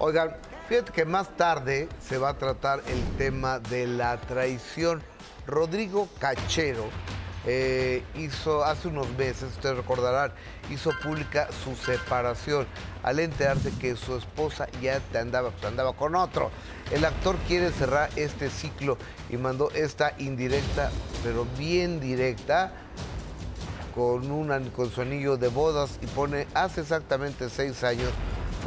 Oigan, fíjate que más tarde se va a tratar el tema de la traición. Rodrigo Cachero eh, hizo hace unos meses, ustedes recordarán, hizo pública su separación al enterarse que su esposa ya andaba, pues, andaba con otro. El actor quiere cerrar este ciclo y mandó esta indirecta, pero bien directa, con, una, con su anillo de bodas y pone hace exactamente seis años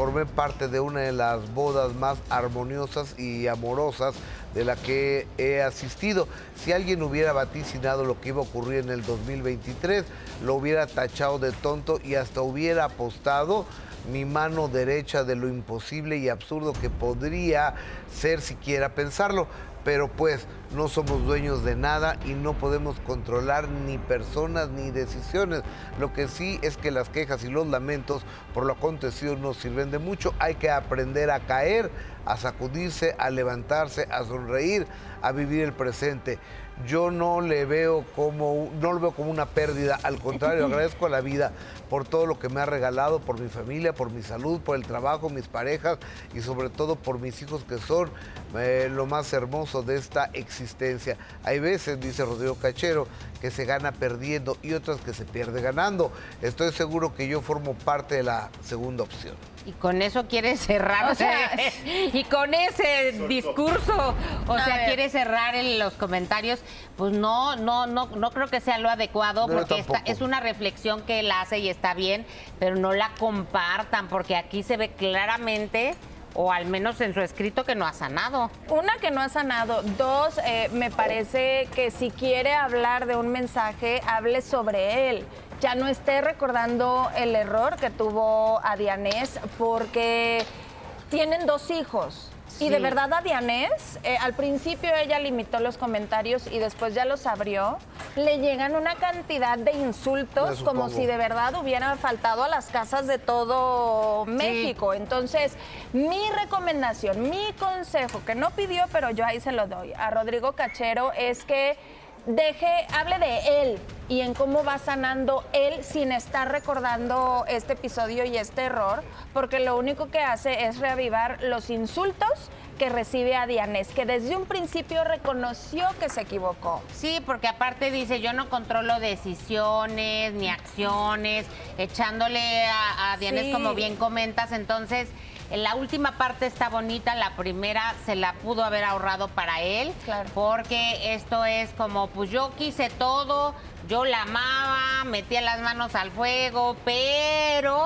formé parte de una de las bodas más armoniosas y amorosas de la que he asistido. Si alguien hubiera vaticinado lo que iba a ocurrir en el 2023, lo hubiera tachado de tonto y hasta hubiera apostado mi mano derecha de lo imposible y absurdo que podría ser siquiera pensarlo pero pues no somos dueños de nada y no podemos controlar ni personas ni decisiones. Lo que sí es que las quejas y los lamentos por lo acontecido nos sirven de mucho. Hay que aprender a caer, a sacudirse, a levantarse, a sonreír, a vivir el presente. Yo no le veo como no lo veo como una pérdida, al contrario, agradezco a la vida por todo lo que me ha regalado, por mi familia, por mi salud, por el trabajo, mis parejas y sobre todo por mis hijos que son eh, lo más hermoso de esta existencia. Hay veces, dice Rodrigo Cachero, que se gana perdiendo y otras que se pierde ganando. Estoy seguro que yo formo parte de la segunda opción. Y con eso quiere cerrar, o sea, y con ese discurso, o sea, quiere cerrar en los comentarios, pues no, no, no, no creo que sea lo adecuado, porque esta, es una reflexión que él hace y está bien, pero no la compartan, porque aquí se ve claramente o al menos en su escrito que no ha sanado. Una que no ha sanado. Dos, eh, me parece que si quiere hablar de un mensaje, hable sobre él ya no esté recordando el error que tuvo a Dianés porque tienen dos hijos. Y de verdad a Dianés, eh, al principio ella limitó los comentarios y después ya los abrió. Le llegan una cantidad de insultos como si de verdad hubieran faltado a las casas de todo México. Entonces, mi recomendación, mi consejo, que no pidió, pero yo ahí se lo doy a Rodrigo Cachero, es que deje, hable de él y en cómo va sanando él sin estar recordando este episodio y este error, porque lo único que hace es reavivar los insultos que recibe a Dianés, que desde un principio reconoció que se equivocó. Sí, porque aparte dice, yo no controlo decisiones ni acciones, echándole a, a Dianés como bien comentas, entonces la última parte está bonita, la primera se la pudo haber ahorrado para él, porque esto es como, pues yo quise todo, yo la amaba, metía las manos al fuego, pero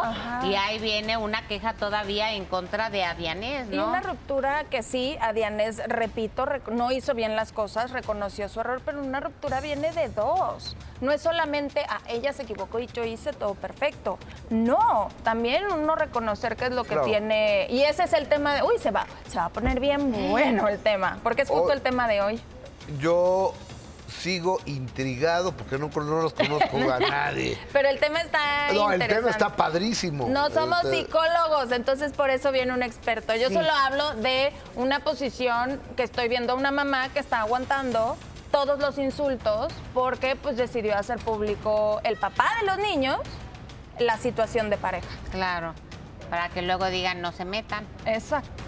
y ahí viene una queja todavía en contra de Adianés, ¿no? Y una ruptura que sí, Adianés, repito, no hizo bien las cosas, reconoció su error, pero una ruptura viene de dos. No es solamente, a ah, ella se equivocó y yo hice todo perfecto. No, también uno reconocer qué es lo que tiene. Y ese es el tema de, uy, se va, se va a poner bien bueno el tema, porque es justo el tema de hoy. Yo sigo intrigado porque no, no los conozco a nadie. Pero el tema está No, el tema está padrísimo. No somos este, psicólogos, entonces por eso viene un experto. Yo solo hablo de una posición que estoy viendo a una mamá que está aguantando todos los insultos porque pues decidió hacer público el papá de los niños la situación de pareja. Claro, para que luego digan no se metan. Exacto.